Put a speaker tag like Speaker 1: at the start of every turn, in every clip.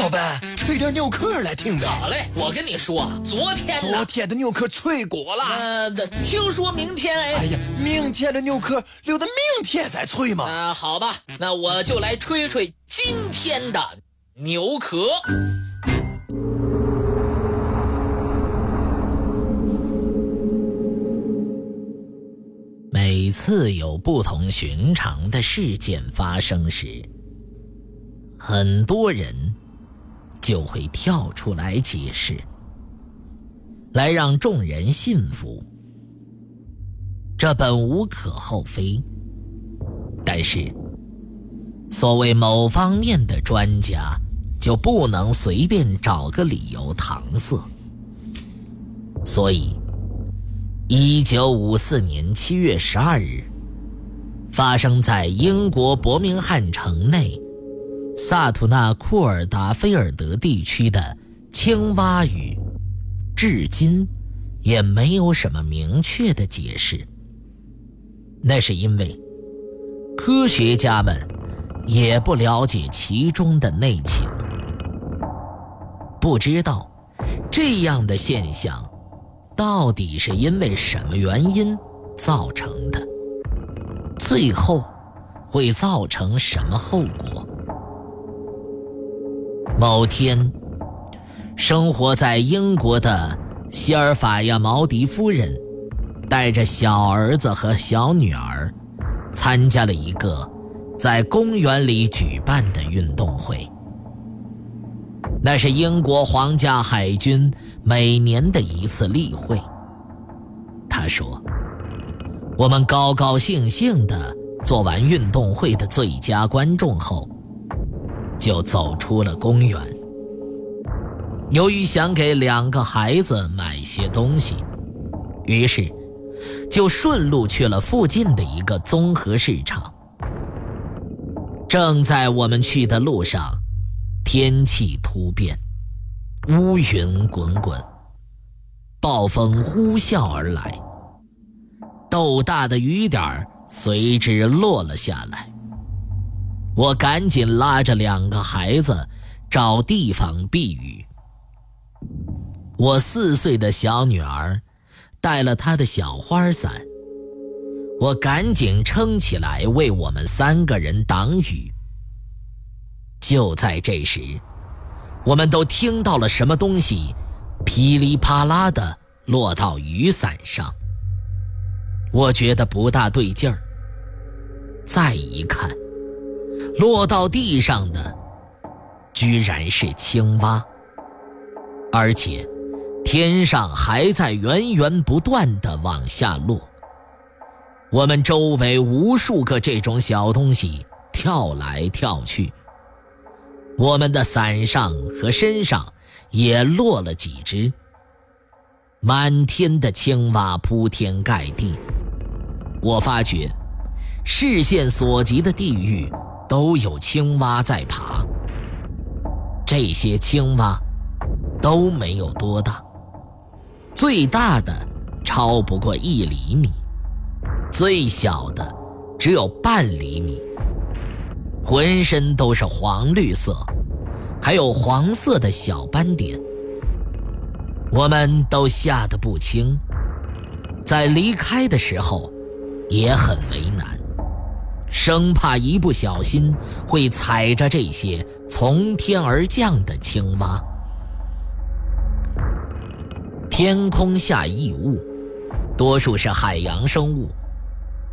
Speaker 1: 老板，吹点牛壳来听呗。
Speaker 2: 好嘞，我跟你说，昨天
Speaker 1: 昨天的牛壳脆锅了。
Speaker 2: 呃，听说明天哎。
Speaker 1: 哎呀，明天的牛壳留到明天再吹嘛。
Speaker 2: 啊，好吧，那我就来吹吹今天的牛壳。每次有不同寻常的事件发生时，很多人就会跳出来解释，来让众人信服。这本无可厚非，但是所谓某方面的专家，就不能随便找个理由搪塞。所以。一九五四年七月十二日，发生在英国伯明翰城内萨图纳库尔达菲尔德地区的青蛙语，至今也没有什么明确的解释。那是因为科学家们也不了解其中的内情，不知道这样的现象。到底是因为什么原因造成的？最后会造成什么后果？某天，生活在英国的希尔法亚毛迪夫人带着小儿子和小女儿参加了一个在公园里举办的运动会。那是英国皇家海军每年的一次例会。他说：“我们高高兴兴地做完运动会的最佳观众后，就走出了公园。由于想给两个孩子买些东西，于是就顺路去了附近的一个综合市场。正在我们去的路上。”天气突变，乌云滚滚，暴风呼啸而来，豆大的雨点随之落了下来。我赶紧拉着两个孩子找地方避雨。我四岁的小女儿带了她的小花伞，我赶紧撑起来为我们三个人挡雨。就在这时，我们都听到了什么东西噼里啪啦的落到雨伞上。我觉得不大对劲儿。再一看，落到地上的居然是青蛙，而且天上还在源源不断的往下落。我们周围无数个这种小东西跳来跳去。我们的伞上和身上也落了几只，满天的青蛙铺天盖地。我发觉，视线所及的地域都有青蛙在爬。这些青蛙都没有多大，最大的超不过一厘米，最小的只有半厘米。浑身都是黄绿色，还有黄色的小斑点。我们都吓得不轻，在离开的时候也很为难，生怕一不小心会踩着这些从天而降的青蛙。天空下异物，多数是海洋生物，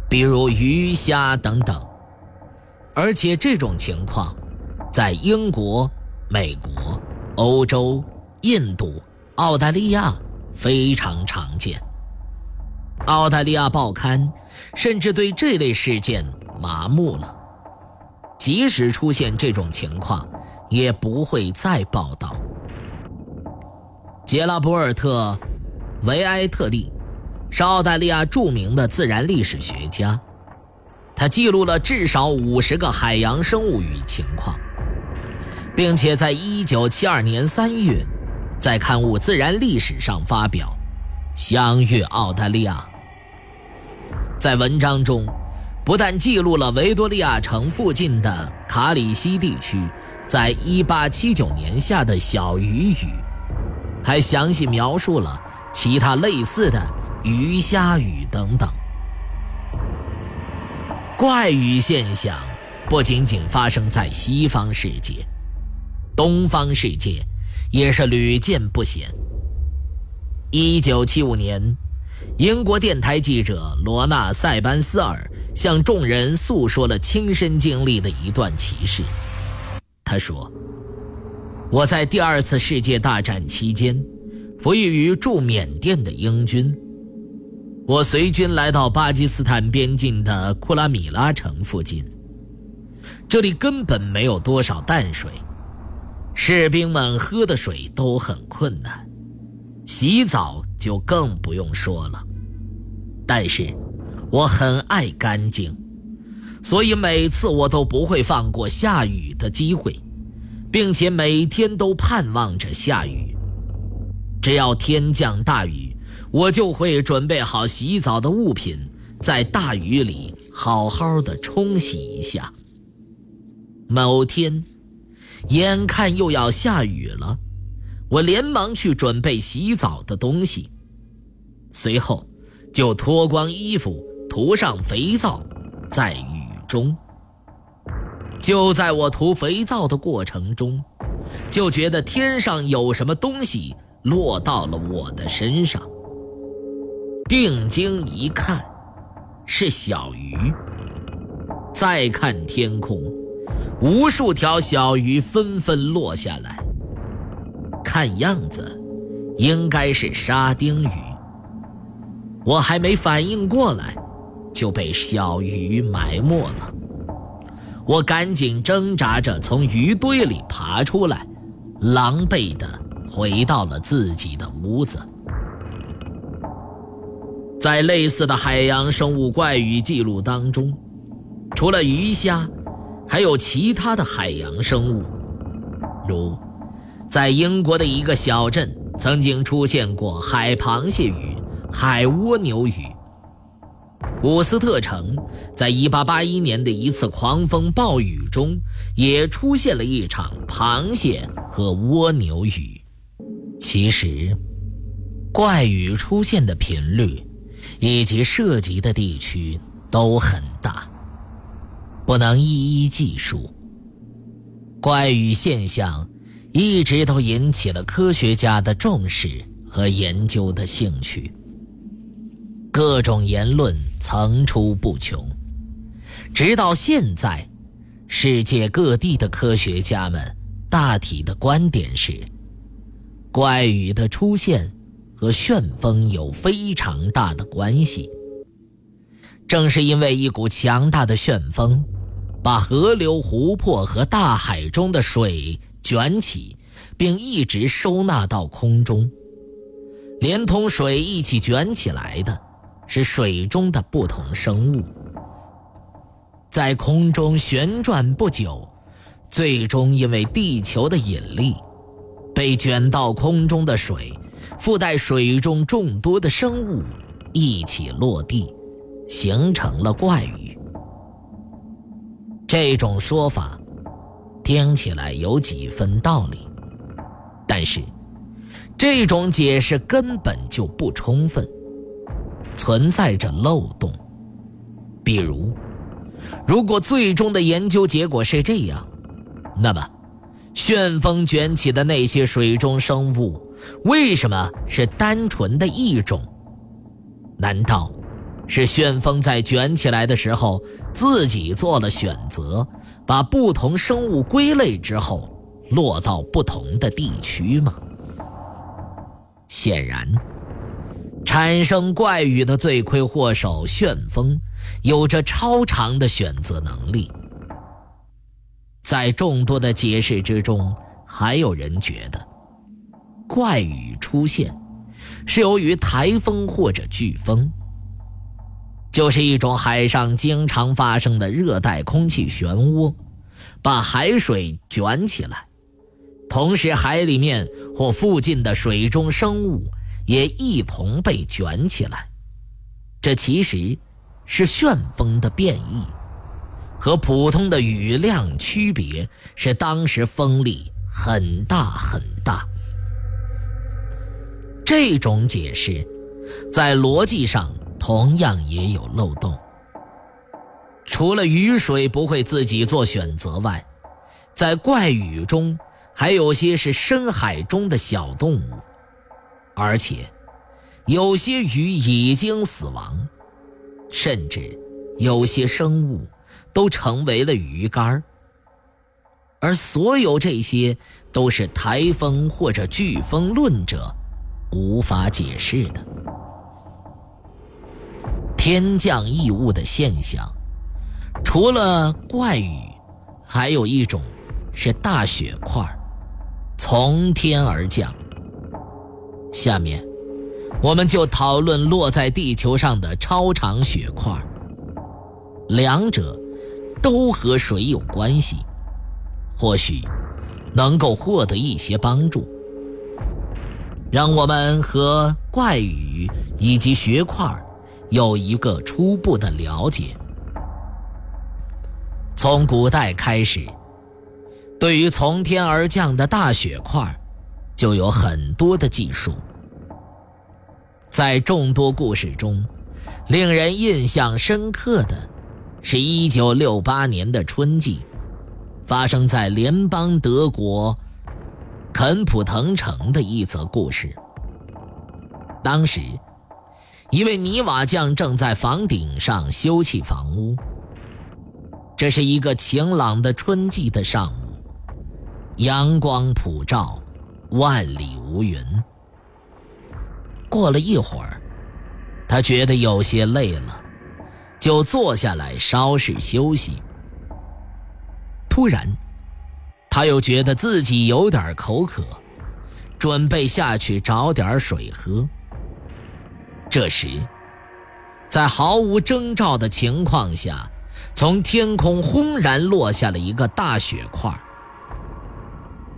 Speaker 2: 比如鱼虾等等。而且这种情况，在英国、美国、欧洲、印度、澳大利亚非常常见。澳大利亚报刊甚至对这类事件麻木了，即使出现这种情况，也不会再报道。杰拉博尔特·维埃特利是澳大利亚著名的自然历史学家。他记录了至少五十个海洋生物与情况，并且在1972年3月，在刊物《自然历史》上发表，相遇澳大利亚。在文章中，不但记录了维多利亚城附近的卡里西地区在1879年下的小鱼雨，还详细描述了其他类似的鱼虾雨等等。怪雨现象不仅仅发生在西方世界，东方世界也是屡见不鲜。1975年，英国电台记者罗纳·塞班斯尔向众人诉说了亲身经历的一段奇事。他说：“我在第二次世界大战期间，服役于驻缅甸的英军。我随军来到巴基斯坦边境的库拉米拉城附近，这里根本没有多少淡水，士兵们喝的水都很困难，洗澡就更不用说了。但是，我很爱干净。”所以每次我都不会放过下雨的机会，并且每天都盼望着下雨。只要天降大雨，我就会准备好洗澡的物品，在大雨里好好的冲洗一下。某天，眼看又要下雨了，我连忙去准备洗澡的东西，随后就脱光衣服，涂上肥皂，在雨。中，就在我涂肥皂的过程中，就觉得天上有什么东西落到了我的身上。定睛一看，是小鱼。再看天空，无数条小鱼纷纷落下来，看样子应该是沙丁鱼。我还没反应过来。就被小鱼埋没了。我赶紧挣扎着从鱼堆里爬出来，狼狈地回到了自己的屋子。在类似的海洋生物怪鱼记录当中，除了鱼虾，还有其他的海洋生物，如在英国的一个小镇曾经出现过海螃蟹鱼、海蜗牛鱼。伍斯特城在1881年的一次狂风暴雨中，也出现了一场螃蟹和蜗牛雨。其实，怪雨出现的频率以及涉及的地区都很大，不能一一计数。怪雨现象一直都引起了科学家的重视和研究的兴趣。各种言论层出不穷，直到现在，世界各地的科学家们大体的观点是：怪雨的出现和旋风有非常大的关系。正是因为一股强大的旋风，把河流、湖泊和大海中的水卷起，并一直收纳到空中，连同水一起卷起来的。是水中的不同生物，在空中旋转不久，最终因为地球的引力，被卷到空中的水，附带水中众多的生物一起落地，形成了怪雨。这种说法听起来有几分道理，但是这种解释根本就不充分。存在着漏洞，比如，如果最终的研究结果是这样，那么，旋风卷起的那些水中生物为什么是单纯的一种？难道是旋风在卷起来的时候自己做了选择，把不同生物归类之后落到不同的地区吗？显然。产生怪雨的罪魁祸首旋风，有着超长的选择能力。在众多的解释之中，还有人觉得，怪雨出现是由于台风或者飓风，就是一种海上经常发生的热带空气漩涡，把海水卷起来，同时海里面或附近的水中生物。也一同被卷起来，这其实是旋风的变异，和普通的雨量区别是当时风力很大很大。这种解释在逻辑上同样也有漏洞。除了雨水不会自己做选择外，在怪雨中还有些是深海中的小动物，而且有些鱼已经死亡，甚至有些生物都成为了鱼干而所有这些都是台风或者飓风论者无法解释的天降异物的现象。除了怪雨，还有一种是大雪块从天而降。下面，我们就讨论落在地球上的超长雪块两者都和水有关系，或许能够获得一些帮助。让我们和怪雨以及雪块有一个初步的了解。从古代开始，对于从天而降的大雪块，就有很多的技术。在众多故事中，令人印象深刻的，是一九六八年的春季，发生在联邦德国肯普滕城的一则故事。当时，一位泥瓦匠正在房顶上修葺房屋。这是一个晴朗的春季的上午，阳光普照，万里无云。过了一会儿，他觉得有些累了，就坐下来稍事休息。突然，他又觉得自己有点口渴，准备下去找点水喝。这时，在毫无征兆的情况下，从天空轰然落下了一个大雪块，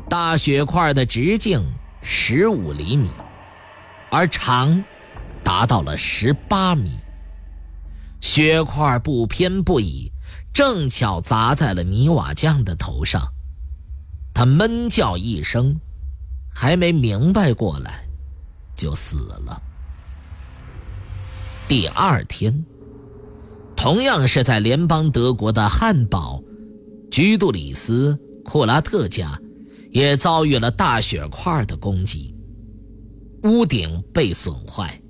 Speaker 2: 大雪块的直径十五厘米，而长达到了十八米。雪块不偏不倚，正巧砸在了泥瓦匠的头上。他闷叫一声，还没明白过来，就死了。第二天。同样是在联邦德国的汉堡，居杜里斯·库拉特家，也遭遇了大雪块的攻击，屋顶被损坏，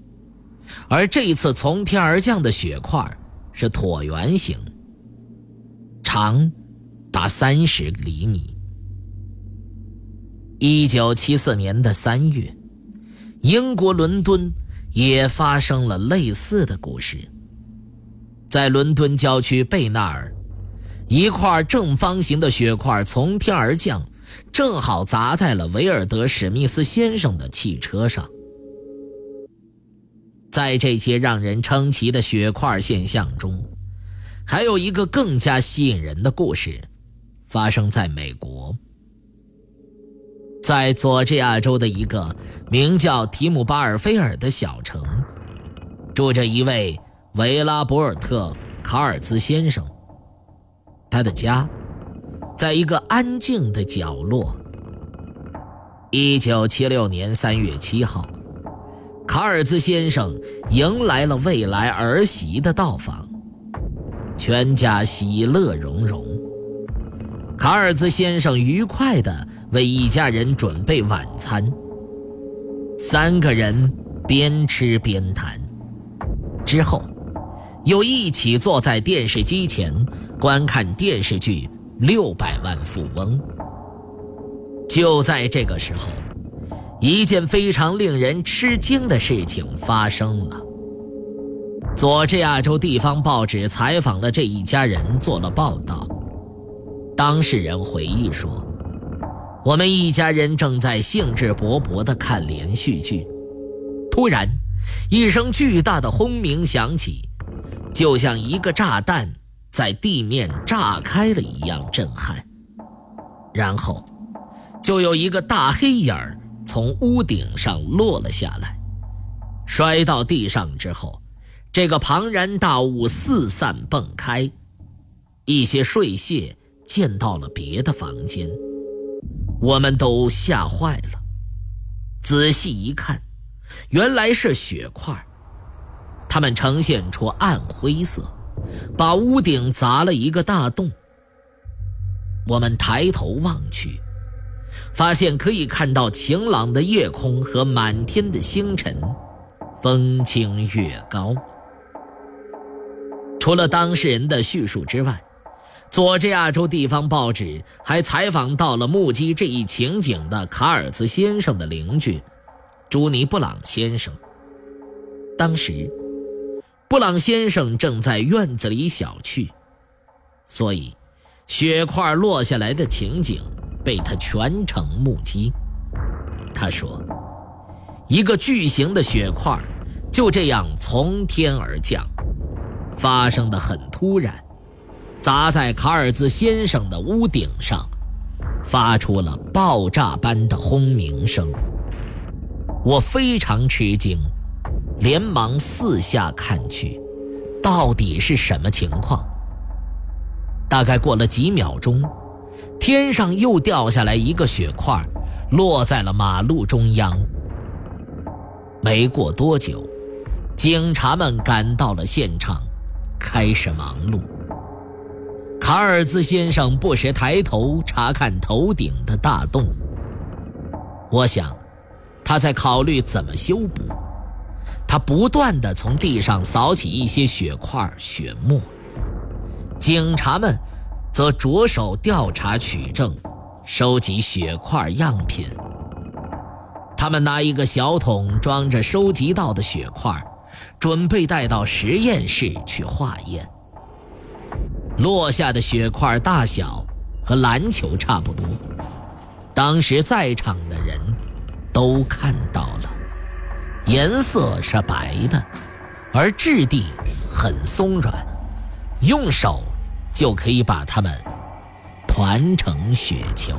Speaker 2: 而这一次从天而降的雪块是椭圆形，长达三十厘米。一九七四年的三月，英国伦敦也发生了类似的故事。在伦敦郊区贝纳尔，一块正方形的雪块从天而降，正好砸在了维尔德史密斯先生的汽车上。在这些让人称奇的雪块现象中，还有一个更加吸引人的故事，发生在美国，在佐治亚州的一个名叫提姆巴尔菲尔的小城，住着一位。维拉博尔特·卡尔兹先生，他的家在一个安静的角落。一九七六年三月七号，卡尔兹先生迎来了未来儿媳的到访，全家喜乐融融。卡尔兹先生愉快地为一家人准备晚餐，三个人边吃边谈，之后。又一起坐在电视机前观看电视剧《六百万富翁》。就在这个时候，一件非常令人吃惊的事情发生了。佐治亚州地方报纸采访了这一家人，做了报道。当事人回忆说：“我们一家人正在兴致勃勃地看连续剧，突然，一声巨大的轰鸣响起。”就像一个炸弹在地面炸开了一样震撼，然后就有一个大黑影儿从屋顶上落了下来，摔到地上之后，这个庞然大物四散迸开，一些碎屑溅到了别的房间，我们都吓坏了。仔细一看，原来是血块，它们呈现出暗灰色，把屋顶砸了一个大洞。我们抬头望去，发现可以看到晴朗的夜空和满天的星辰，风清月高。除了当事人的叙述之外，佐治亚州地方报纸还采访到了目击这一情景的卡尔兹先生的邻居朱尼布朗先生。当时，布朗先生正在院子里小憩，所以雪块落下来的情景被他全程目击。他说：“一个巨型的雪块就这样从天而降，发生的很突然。”砸在卡尔兹先生的屋顶上，发出了爆炸般的轰鸣声。我非常吃惊，连忙四下看去，到底是什么情况？大概过了几秒钟，天上又掉下来一个雪块，落在了马路中央。没过多久，警察们赶到了现场，开始忙碌。卡尔兹先生不时抬头查看头顶的大洞。我想，他在考虑怎么修补。他不断地从地上扫起一些血块、血沫。警察们则着手调查取证，收集血块样品。他们拿一个小桶装着收集到的血块，准备带到实验室去化验。落下的血块大小和篮球差不多，当时在场的人都看到了，颜色是白的，而质地很松软，用手就可以把它们团成雪球。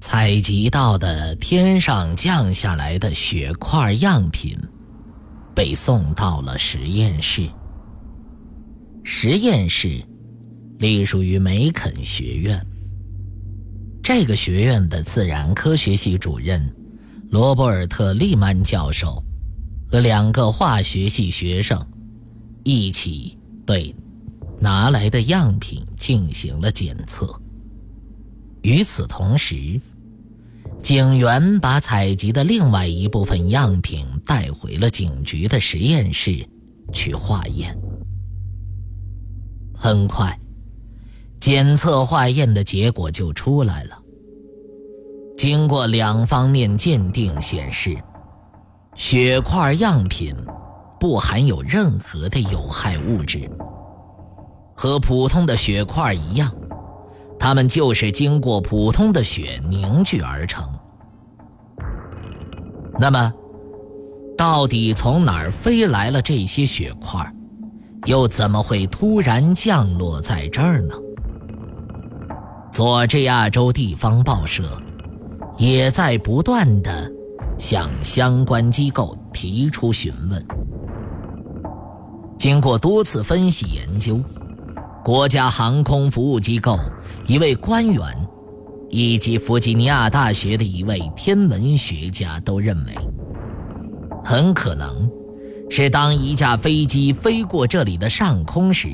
Speaker 2: 采集到的天上降下来的雪块样品被送到了实验室，实验室。隶属于梅肯学院。这个学院的自然科学系主任罗伯尔特·利曼教授和两个化学系学生一起对拿来的样品进行了检测。与此同时，警员把采集的另外一部分样品带回了警局的实验室去化验。很快。检测化验的结果就出来了。经过两方面鉴定，显示血块样品不含有任何的有害物质，和普通的血块一样，它们就是经过普通的血凝聚而成。那么，到底从哪儿飞来了这些血块，又怎么会突然降落在这儿呢？佐治亚州地方报社也在不断的向相关机构提出询问。经过多次分析研究，国家航空服务机构一位官员以及弗吉尼亚大学的一位天文学家都认为，很可能是当一架飞机飞过这里的上空时，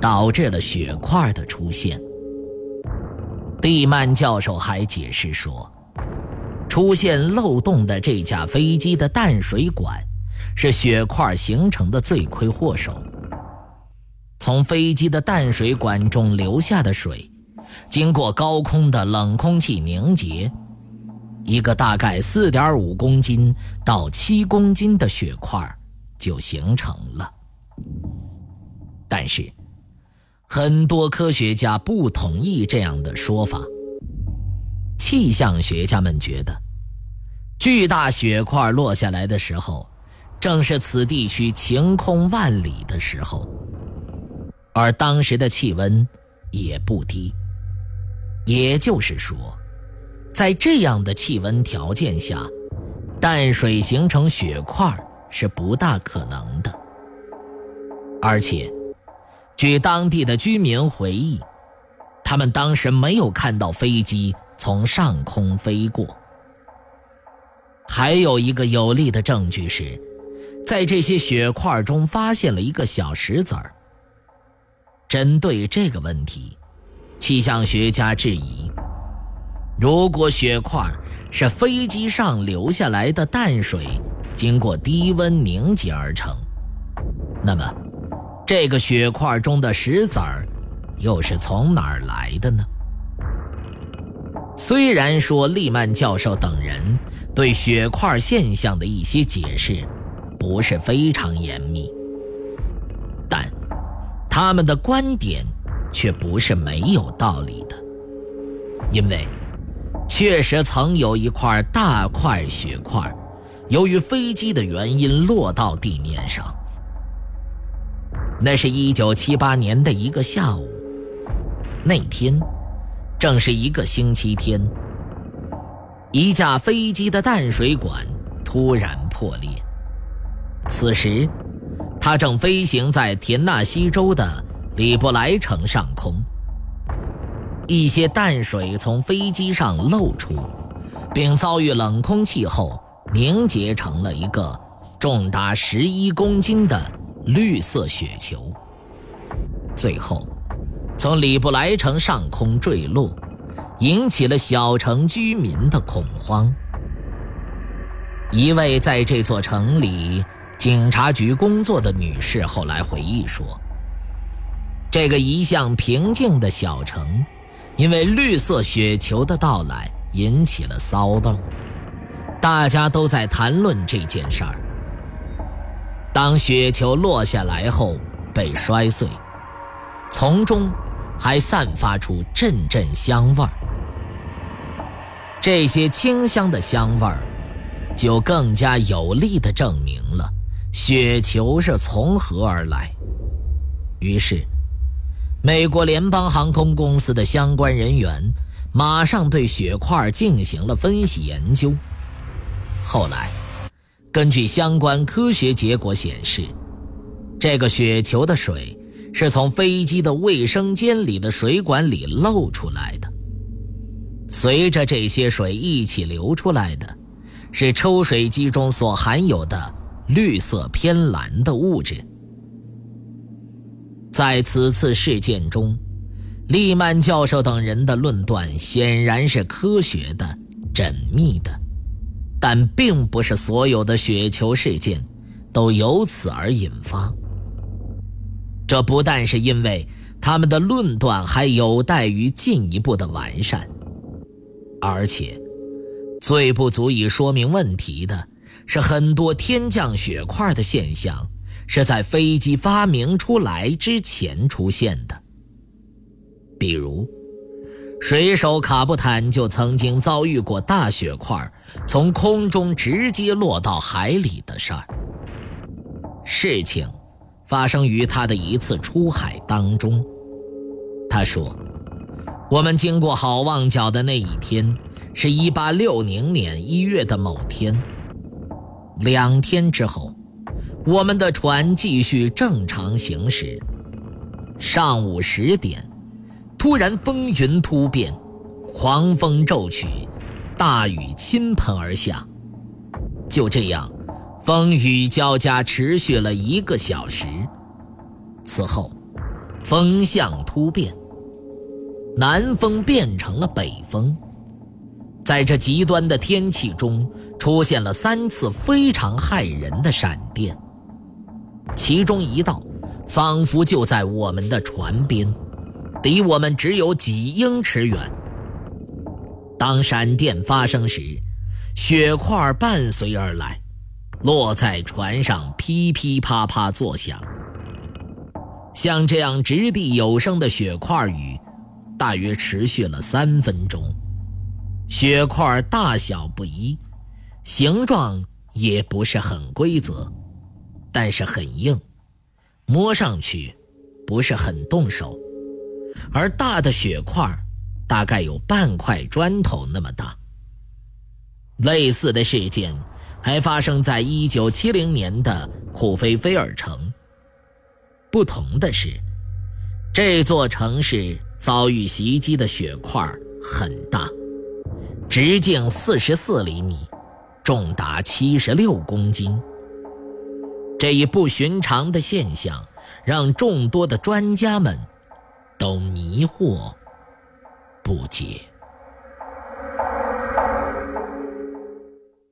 Speaker 2: 导致了雪块的出现。蒂曼教授还解释说，出现漏洞的这架飞机的淡水管是雪块形成的罪魁祸首。从飞机的淡水管中流下的水，经过高空的冷空气凝结，一个大概四点五公斤到七公斤的雪块就形成了。但是。很多科学家不同意这样的说法。气象学家们觉得，巨大雪块落下来的时候，正是此地区晴空万里的时候，而当时的气温也不低。也就是说，在这样的气温条件下，淡水形成雪块是不大可能的，而且。据当地的居民回忆，他们当时没有看到飞机从上空飞过。还有一个有力的证据是，在这些血块中发现了一个小石子儿。针对这个问题，气象学家质疑：如果血块是飞机上留下来的淡水经过低温凝结而成，那么这个血块中的石子儿又是从哪儿来的呢？虽然说利曼教授等人对血块现象的一些解释不是非常严密，但他们的观点却不是没有道理的，因为确实曾有一块大块血块，由于飞机的原因落到地面上。那是一九七八年的一个下午，那天。正是一个星期天，一架飞机的淡水管突然破裂。此时，它正飞行在田纳西州的里布莱城上空。一些淡水从飞机上漏出，并遭遇冷空气后凝结成了一个重达十一公斤的绿色雪球。最后。从里布莱城上空坠落，引起了小城居民的恐慌。一位在这座城里警察局工作的女士后来回忆说：“这个一向平静的小城，因为绿色雪球的到来引起了骚动，大家都在谈论这件事儿。当雪球落下来后被摔碎，从中。”还散发出阵阵香味儿，这些清香的香味儿，就更加有力地证明了雪球是从何而来。于是，美国联邦航空公司的相关人员马上对雪块进行了分析研究。后来，根据相关科学结果显示，这个雪球的水。是从飞机的卫生间里的水管里漏出来的。随着这些水一起流出来的，是抽水机中所含有的绿色偏蓝的物质。在此次事件中，利曼教授等人的论断显然是科学的、缜密的，但并不是所有的雪球事件都由此而引发。这不但是因为他们的论断还有待于进一步的完善，而且最不足以说明问题的是，很多天降雪块的现象是在飞机发明出来之前出现的。比如，水手卡布坦就曾经遭遇过大雪块从空中直接落到海里的事儿。事情。发生于他的一次出海当中，他说：“我们经过好望角的那一天，是一八六零年一月的某天。两天之后，我们的船继续正常行驶。上午十点，突然风云突变，狂风骤起，大雨倾盆而下。就这样。”风雨交加，持续了一个小时。此后，风向突变，南风变成了北风。在这极端的天气中，出现了三次非常骇人的闪电，其中一道仿佛就在我们的船边，离我们只有几英尺远。当闪电发生时，雪块伴随而来。落在船上，噼噼啪啪作响。像这样掷地有声的雪块雨，大约持续了三分钟。雪块大小不一，形状也不是很规则，但是很硬，摸上去不是很动手。而大的雪块大概有半块砖头那么大。类似的事件。还发生在一九七零年的库菲菲尔城。不同的是，这座城市遭遇袭击的血块很大，直径四十四厘米，重达七十六公斤。这一不寻常的现象，让众多的专家们都迷惑不解。